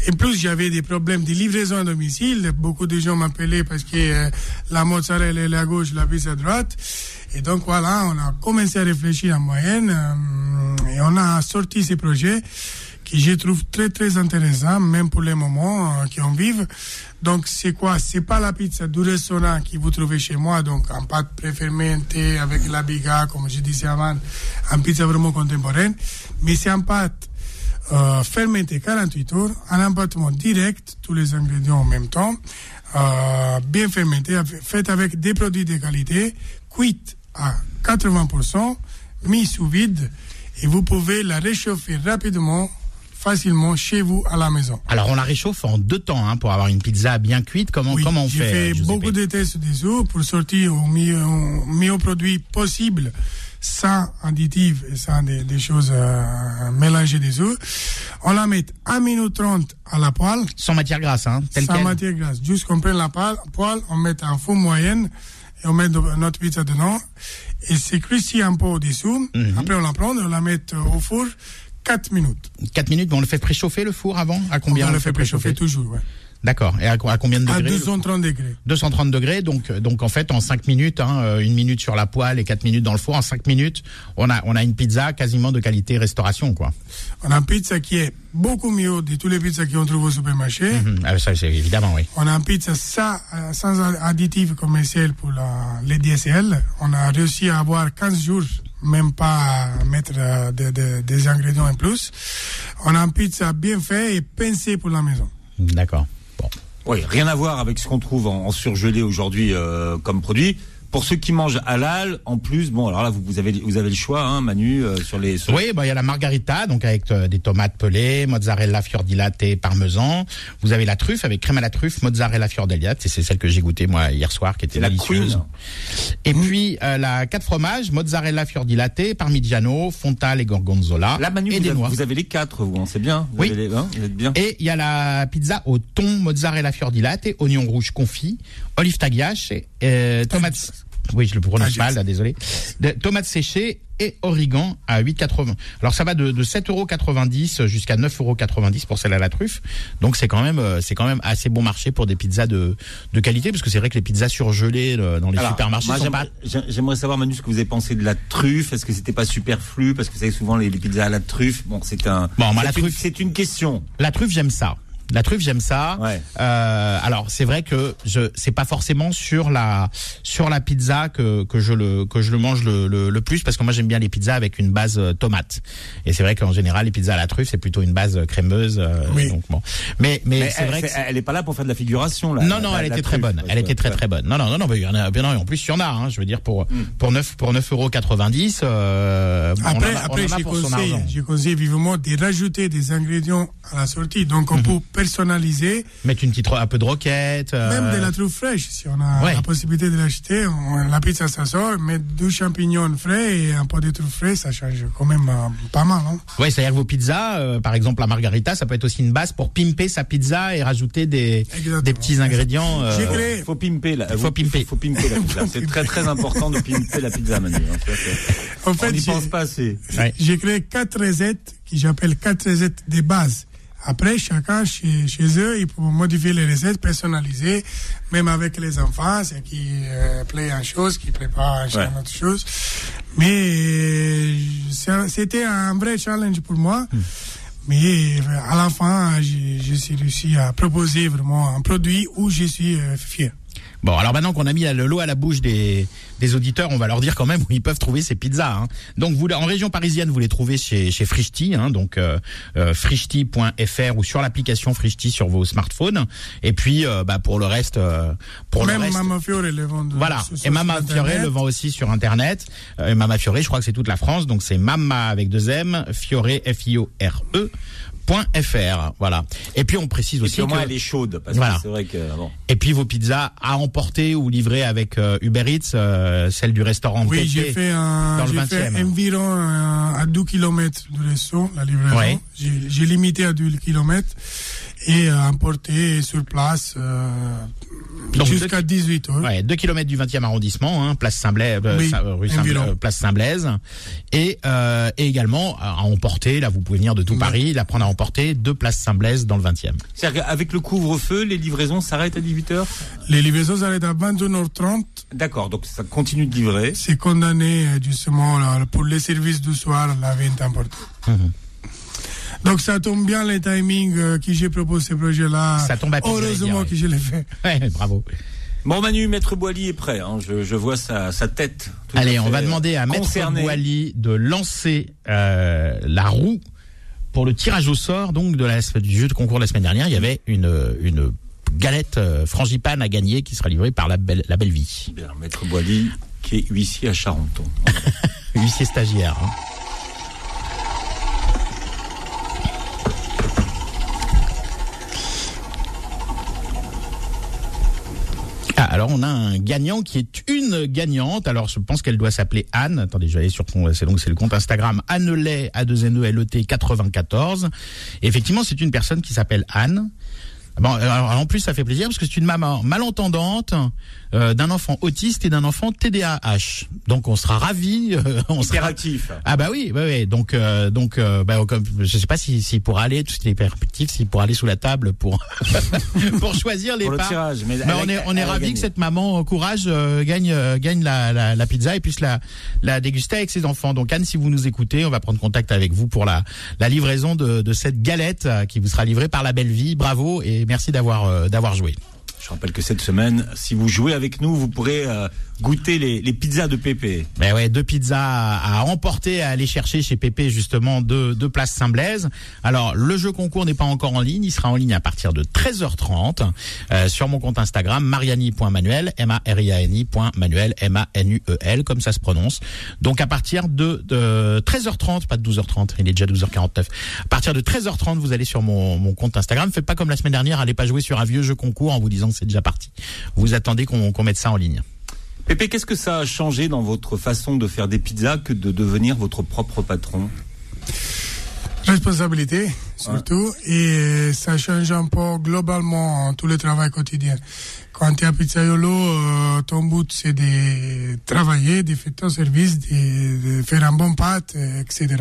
Et plus, j'avais des problèmes de livraison à domicile. Beaucoup de gens m'appelaient parce que euh, la mozzarella est à gauche, la pizza à droite. Et donc voilà, on a commencé à réfléchir en moyenne euh, et on a sorti ces projets que je trouve très très intéressant, même pour les moments euh, qu'on vive. Donc c'est quoi? C'est pas la pizza du restaurant que vous trouvez chez moi, donc en pâte préfermentée avec la biga, comme je disais avant, en pizza vraiment contemporaine, mais c'est en pâte euh, fermentée 48 heures, en empattement direct, tous les ingrédients en même temps, euh, bien fermenté, avec- fait avec des produits de qualité, cuite à 80%, mis sous vide, et vous pouvez la réchauffer rapidement, facilement chez vous à la maison. Alors on la réchauffe en deux temps hein, pour avoir une pizza bien cuite. Comment Oui, comment on j'ai fait fait Giuseppe beaucoup de tests dessous pour sortir au mieux, au meilleur produit possible, sans additifs et sans des, des choses euh, mélangées dessous. On la met 1 minute 30 à la poêle, Sans matière grasse, hein, sans quel. matière grasse. Juste qu'on prenne la poêle, on met en feu moyenne et on met notre pizza dedans. Et c'est cuit un peu au-dessous. Mhm. Après, on la prend, on la met au four 4 minutes. 4 minutes, mais on le fait préchauffer le four avant? À combien on le fait préchauffer? toujours, ouais. D'accord. Et à, co- à combien de À degrés le- 230 degrés. 230 degrés, donc euh, donc en fait en 5 minutes, hein, euh, une minute sur la poêle et 4 minutes dans le four, en 5 minutes, on a on a une pizza quasiment de qualité restauration quoi. On a une pizza qui est beaucoup mieux de tous les pizzas qu'on trouve au supermarché. Hum, ah, ça c'est évidemment oui. On a une pizza sans, euh, sans additifs commerciaux pour la, les DSL. On a réussi à avoir 15 jours, même pas mettre euh, de- de- des ingrédients en plus. On a une pizza bien faite et pensée pour la maison. D'accord. Bon. Oui, rien à voir avec ce qu'on trouve en, en surgelé aujourd'hui euh, comme produit. Pour ceux qui mangent halal, en plus, bon, alors là, vous, vous avez vous avez le choix, hein, Manu, euh, sur les. sur- Oui, bah il y a la margarita donc avec euh, des tomates pelées, mozzarella fior di latte, parmesan. Vous avez la truffe avec crème à la truffe, mozzarella fior di latte, et c'est celle que j'ai goûtée moi hier soir qui était la délicieuse. queen. Et puis euh, la quatre fromages, mozzarella fior di latte, parmigiano, fontal et gorgonzola Là, Manu, et vous des avez, noix. vous avez les quatre, vous, hein, c'est bien. Vous Oui. avez les- hein, vous êtes bien. Et il y a la pizza au thon, mozzarella fior di latte, oignon rouge confit, olive tagliache, et, euh, tomates. Oui, je le prononce mal, là, désolé. De, tomates séchées et origan à 8,80. Alors ça va de, de 7,90 euros jusqu'à 9,90 euros pour celle à la truffe. Donc c'est quand même euh, c'est quand même assez bon marché pour des pizzas de, de qualité parce que c'est vrai que les pizzas surgelées euh, dans les Alors, supermarchés moi, sont pas j'aimerais- j'ai- J'aimerais savoir, Manu, ce que vous avez pensé de la truffe. Est-ce que c'était pas superflu? Parce que vous savez, souvent, les, les pizzas à la truffe, bon, c'est un. Bon, moi, la truffe- C'est une question. La truffe, j'aime ça. La truffe, j'aime ça. Ouais. Euh, alors c'est vrai que je c'est pas forcément sur la sur la pizza que que je le que je le mange le, le, le plus parce que moi j'aime bien les pizzas avec une base euh, tomate. Et c'est vrai qu'en général les pizzas à la truffe c'est plutôt une base euh, crémeuse. euh, Oui. donc bon. Mais mais, Mais c'est elle, vrai que c'est- elle est pas là pour faire de la figuration, là. non, non, la- elle la était très bonne. Elle était très très bonne. Non, non, non, non, mais il y en a, non, et en plus il y en a. Hein, je veux dire pour pour 9 pour 9 euros 90. Euh, on Après, on après en a argent. je conseille vivement de rajouter des ingrédients à la sortie. Donc, on peut personnaliser Mettre une petite un peu de roquette. euh, même de la truffe fraîche. Si on a Ouais. la possibilité de l'acheter, on- la pizza, ça sort. Mettre deux champignons frais et un peu de truffe frais, ça change quand même euh, pas mal. Hein? Ouais, c'est-à-dire que vos pizzas, euh, par exemple la margarita, ça peut être aussi une base pour pimper sa pizza et rajouter des, des petits ingrédients. euh, J'ai créé- Faut pimper la. Faut pimper. Faut pimper la pizza. <laughs> C'est très très important de pimper la pizza, Manu. hein, En On fait, n'y j'ai- pense pas assez. Ouais. j'ai créé quatre recettes qui j'appelle quatre recettes de base. Après, chacun chez, chez eux, il peut modifier les recettes, personnaliser, même avec les enfants, c'est qui euh, plaît une chose, qui plaît pas une Ouais. autre chose. Mais c'était un vrai challenge pour moi. Mais euh, à la fin, j'ai je suis réussi à proposer vraiment un produit où je suis euh, fier. Bon, alors maintenant qu'on a mis le lot à la bouche des, des auditeurs, on va leur dire quand même où ils peuvent trouver ces pizzas. Hein. Donc, vous, en région parisienne, vous les trouvez chez, chez Frischti, hein, donc euh, euh, frischti.fr ou sur l'application Frischti sur vos smartphones. Et puis, euh, bah, pour le reste, euh, pour même le reste, Mama Fiore le vend. de- Voilà. Et Mama. Fiore le vend aussi sur Internet. Et Mama Fiore, je crois que c'est toute la France. Donc c'est Mama avec deux M, Fiore, F-I-O-R-E. .fr, voilà. Et puis on précise Et aussi puis au moins que, elle est chaude parce Voilà. que c'est vrai que bon. et puis vos pizzas à emporter ou livrées avec euh, Uber Eats, euh, celle du restaurant Oui, j'ai fait, un, j'ai fait 20e. environ euh, à 12 km du resto, la livraison. Ouais. J'ai, limité à 12 km et euh, emporté sur place euh, jusqu'à 18 heures. Ouais, 2 km du 20e arrondissement, hein, place Saint-Blaise, euh, Oui, Saint- rue Saint- environ. place Saint-Blaise, et, euh, et également à emporter. Là, vous pouvez venir de tout. Paris, la prendre à emporter, deux places Saint-Blaise dans le 20e. C'est-à-dire qu'avec le couvre-feu, les livraisons s'arrêtent à 18h Les livraisons s'arrêtent à 21h30. D'accord, donc ça continue de livrer. C'est condamné justement là, pour les services du soir, la vente emportée. Mhm. Donc ça tombe bien les timings euh, que j'ai proposé ce projet-là. Ça tombe à Heureusement dire, que je l'ai fait. <laughs> Ouais, bravo. Bon, Manu, Maître Boily est prêt. hein. Je, je vois sa, sa tête. tout Allez, on va demander à Maître. Boily de lancer euh, la roue pour le tirage au sort donc de la, du jeu de concours de la semaine dernière. Il y avait une, une galette euh, frangipane à gagner qui sera livrée par la belle, la belle vie. Bien, Maître Boily, qui est huissier à Charenton. <laughs> Huissier stagiaire. hein. Ah, alors on a un gagnant qui est une gagnante. Alors je pense qu'elle doit s'appeler Anne. Attendez, je vais aller sur son, c'est donc c'est le compte Instagram Annelay A 2 N E L E T 94. Et effectivement, c'est une personne qui s'appelle Anne. Bon, alors, en plus, ça fait plaisir parce que c'est une maman malentendante euh, d'un enfant autiste et d'un enfant TDAH. Donc, on sera ravis. euh, <laughs> on sera Hyperactif. ah bah oui, oui, oui. Donc, euh, donc, euh, bah, comme, je sais pas si, s'il pourra aller, tout ce qui est hyperactif, s'il pourra aller sous la table pour <laughs> pour choisir les Pour le parts. tirage. Mais elle on est, on est gagné. que cette maman, courage, euh, gagne, euh, gagne la, la, la pizza et puisse la, la déguster avec ses enfants. Donc Anne, si vous nous écoutez, on va prendre contact avec vous pour la, la livraison de, de cette galette qui vous sera livrée par la belle vie. Bravo et merci d'avoir euh, d'avoir joué. Je rappelle que cette semaine, si vous jouez avec nous, vous pourrez euh, goûter les, les pizzas de Pépé. Ben ouais, deux pizzas à, emporter, à aller chercher chez Pépé justement deux, deux places Saint-Blaise. Alors le jeu concours n'est pas encore en ligne, il sera en ligne à partir de 13h30 euh, sur mon compte Instagram mariani.manuel m a r i a n i.manuel m a n u e l comme ça se prononce. Donc à partir de, de 13h30, pas de 12h30, il est déjà 12h49. À partir de 13h30, vous allez sur mon, mon compte Instagram. Faites pas comme la semaine dernière, allez pas jouer sur un vieux jeu concours en vous disant que c'est déjà parti. Vous attendez qu'on qu'on mette ça en ligne. Pépé, qu'est-ce que ça a changé dans votre façon de faire des pizzas que de devenir votre propre patron? Responsabilité, surtout, et ça change un peu globalement tout le travail quotidien. Quand tu es à Pizzaiolo, euh, ton but c'est de travailler, de faire ton service, de, de faire un bon pâte, euh, etc.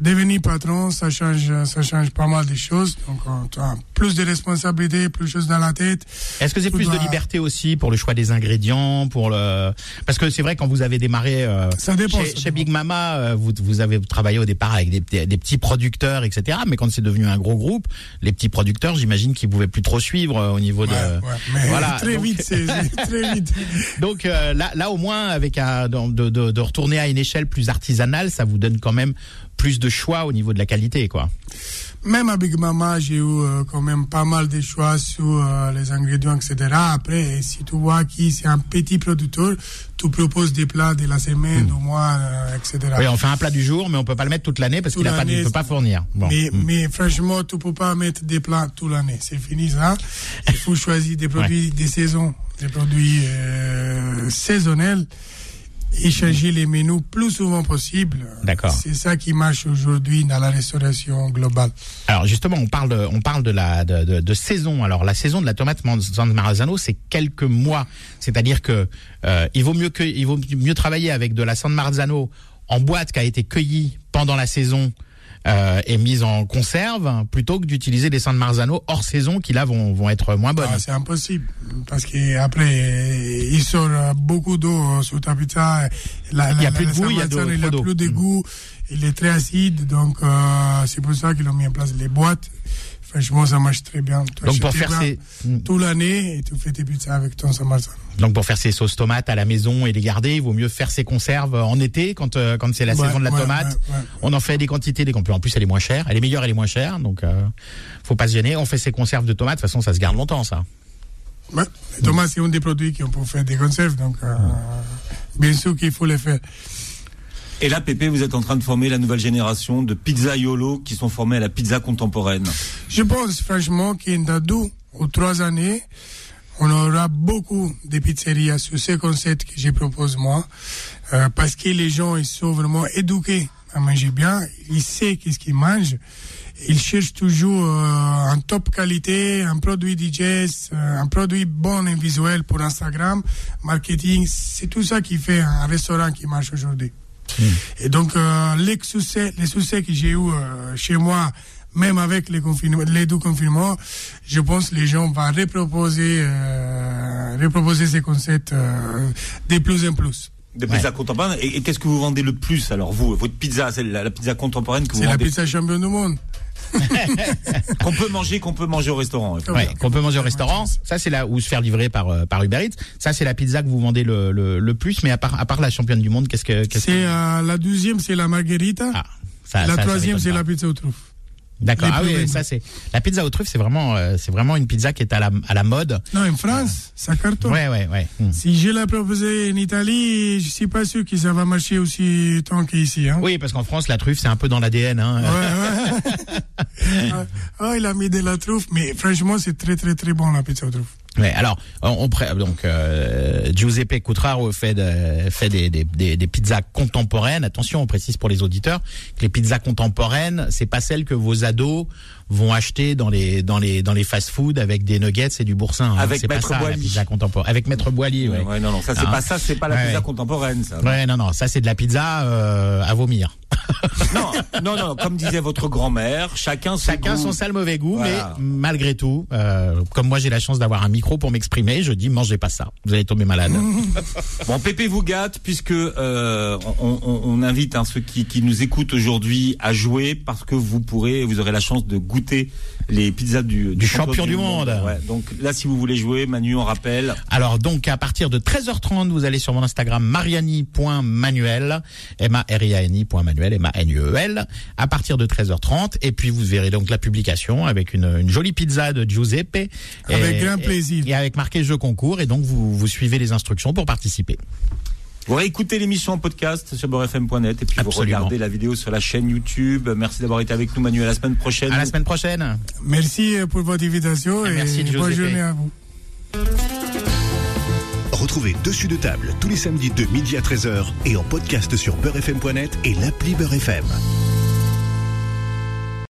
Devenir patron, ça change, ça change pas mal de choses. Donc, tu as plus de responsabilités, plus de choses dans la tête. Est-ce que c'est plus de doit- liberté aussi pour le choix des ingrédients, pour le parce que c'est vrai quand vous avez démarré euh, Ça dépend, chez, ça chez dépend. Big Mama, euh, vous vous avez travaillé au départ avec des, des, des petits producteurs, etc. Mais quand c'est devenu un gros groupe, les petits producteurs, j'imagine qu'ils pouvaient plus trop suivre euh, au niveau de Ouais, ouais, mais voilà. <laughs> très donc, vite, c'est <laughs> très vite. donc euh, là, là au moins avec un de, de, de, de retourner à une échelle plus artisanale, ça vous donne quand même plus de choix au niveau de la qualité, quoi. Même à Big Mama, j'ai eu euh, quand même pas mal de choix sur euh, les ingrédients, etc. Après, si tu vois qui c'est un petit producteur, tu proposes des plats de la semaine, du mois, euh, etc. Oui, on fait un plat du jour, mais on peut pas le mettre toute l'année parce qu'il a pas, il l'année, peut pas fournir. Bon. Mais, Mm. mais franchement, tu peux pas mettre des plats toute l'année. C'est fini ça. Il faut choisir des produits des saisons, des produits euh, saisonnels et changer les menus plus souvent possible. D'accord. C'est ça qui marche aujourd'hui dans la restauration globale. Alors justement, on parle de, on parle de la de, de- de saison. Alors la saison de la tomate San Marzano, c'est quelques mois. C'est-à-dire que euh, il vaut mieux que il vaut mieux travailler avec de la San Marzano en boîte qui a été cueillie pendant la saison. Euh, et mise en conserve plutôt que d'utiliser des San Marzano hors saison qui là vont, vont être moins bonnes. Ah, c'est impossible parce que après il sort euh, beaucoup d'eau sur ta pizza. La, Il y a la- plus de la goût, il y a de- a plus de Mm. goût, il est très acide, donc euh, c'est pour ça qu'ils ont mis en place les boîtes. Franchement, ça marche très bien. Donc pour faire ces plats toute l'année et tu fais tes pizzas avec ton San Marzano. donc pour faire ces sauces tomates à la maison et les garder, il vaut mieux faire ses conserves en été quand euh, quand c'est la Ouais, saison de la ouais, tomate. ouais. On en fait des quantités, des. En plus, elle est moins chère. Elle est meilleure, elle est moins chère. Donc, euh, faut pas se gêner. On fait ses conserves de tomates. De toute façon, ça se garde longtemps, ça. Ouais, les tomates, c'est un des produits qu'on peut faire des conserves, donc euh, bien sûr qu'il faut les faire. Et là, Pépé, vous êtes en train de former la nouvelle génération de pizzaiolo qui sont formés à la pizza contemporaine. Je pense franchement qu'en dans deux ou trois années, on aura beaucoup de pizzerias. Sur ce concept que je propose moi, euh, parce que les gens ils sont vraiment éduqués à manger bien, ils savent qu'est-ce qu'ils mangent, ils cherchent toujours euh, en top qualité, un produit digeste, euh, un produit bon et visuel pour Instagram, marketing, c'est tout ça qui fait un restaurant qui marche aujourd'hui. Et donc, euh, les succès, les succès que j'ai eu euh, chez moi, même avec les, confinements, les deux confinements, je pense que les gens vont reproposer, euh, reproposer ces concepts euh, de plus en plus. De pizza contemporaine. Et, et qu'est-ce que vous vendez le plus alors vous Votre pizza, c'est la, la pizza contemporaine que vous C'est la vendez pizza champion du monde. <laughs> qu'on peut manger, qu'on peut manger au restaurant. Ouais, qu'on peut manger au restaurant. Ça, c'est là où se faire livrer par euh, par Uber Eats. Ça, c'est la pizza que vous vendez le, le, le plus. Mais à part à part la championne du monde, qu'est-ce que qu'est-ce que C'est euh, la deuxième, c'est la margherita. ah, ça, la ça, troisième, c'est la pizza aux truffes. D'accord. Ah oui, ça c'est la pizza aux truffes. C'est vraiment euh, c'est vraiment une pizza qui est à la à la mode. Non, en France, ça cartonne. Ouais, ouais, ouais. Hmm. Si je l'ai proposé en Italie, je suis pas sûr que ça va marcher aussi tant qu'ici. Hein. Oui, parce qu'en France, la truffe, c'est un peu dans l'ADN. Hein. Ouais, ouais. <laughs> ah, il a mis de la truffe, mais franchement, c'est très, très, très bon la pizza aux truffes. Ouais, alors on, on pré- donc euh, Giuseppe Cutraro fait de- fait des, des, des, des pizzas contemporaines. Attention, on précise pour les auditeurs que les pizzas contemporaines, c'est pas celles que vos ados vont acheter dans les dans les dans les fast-food avec des nuggets et du boursin. hein. Avec pas Maître la pizza contemporaine. Avec Maître Boily, ouais. Ouais, non, non, ça c'est Hein pas ça, c'est pas la Ouais, pizza contemporaine, ça. Ouais, non, non, ça c'est de la pizza euh, à vomir. <laughs> Non, non, non, comme disait votre grand-mère, chacun son Chacun goût. son sale mauvais goût, Voilà. mais malgré tout, euh, comme moi j'ai la chance d'avoir un micro pour m'exprimer, je dis mangez pas ça, vous allez tomber malade. <laughs> Bon, Pépé vous gâte puisque euh, on, on- on invite hein, ceux qui, qui nous écoutent aujourd'hui à jouer parce que vous pourrez, vous aurez la chance de goûter les pizzas du, Du champion du monde. Ouais, donc là, si vous voulez jouer, Manu, on rappelle. Alors donc à partir de 13h30, vous allez sur mon Instagram mariani.manuel, M-A-R-I-A-N-I.manuel, M-A-N-U-E-L, à partir de 13h30, et puis vous verrez donc la publication avec une, une jolie pizza de Giuseppe. Avec et, grand et- plaisir. Et, avec marqué jeu concours, et donc vous, vous suivez les instructions pour participer. Vous réécoutez l'émission en podcast sur beurrefm.net et puis vous regardez la vidéo sur la chaîne YouTube. Merci d'avoir été avec nous, Manu. À la semaine prochaine. À la semaine prochaine. Merci euh, pour votre invitation Ah, et merci, bonne Giuseppe. journée à vous. Retrouvez Dessus de table tous les samedis de midi à 13h et en podcast sur beurrefm.net et l'appli Beurrefm.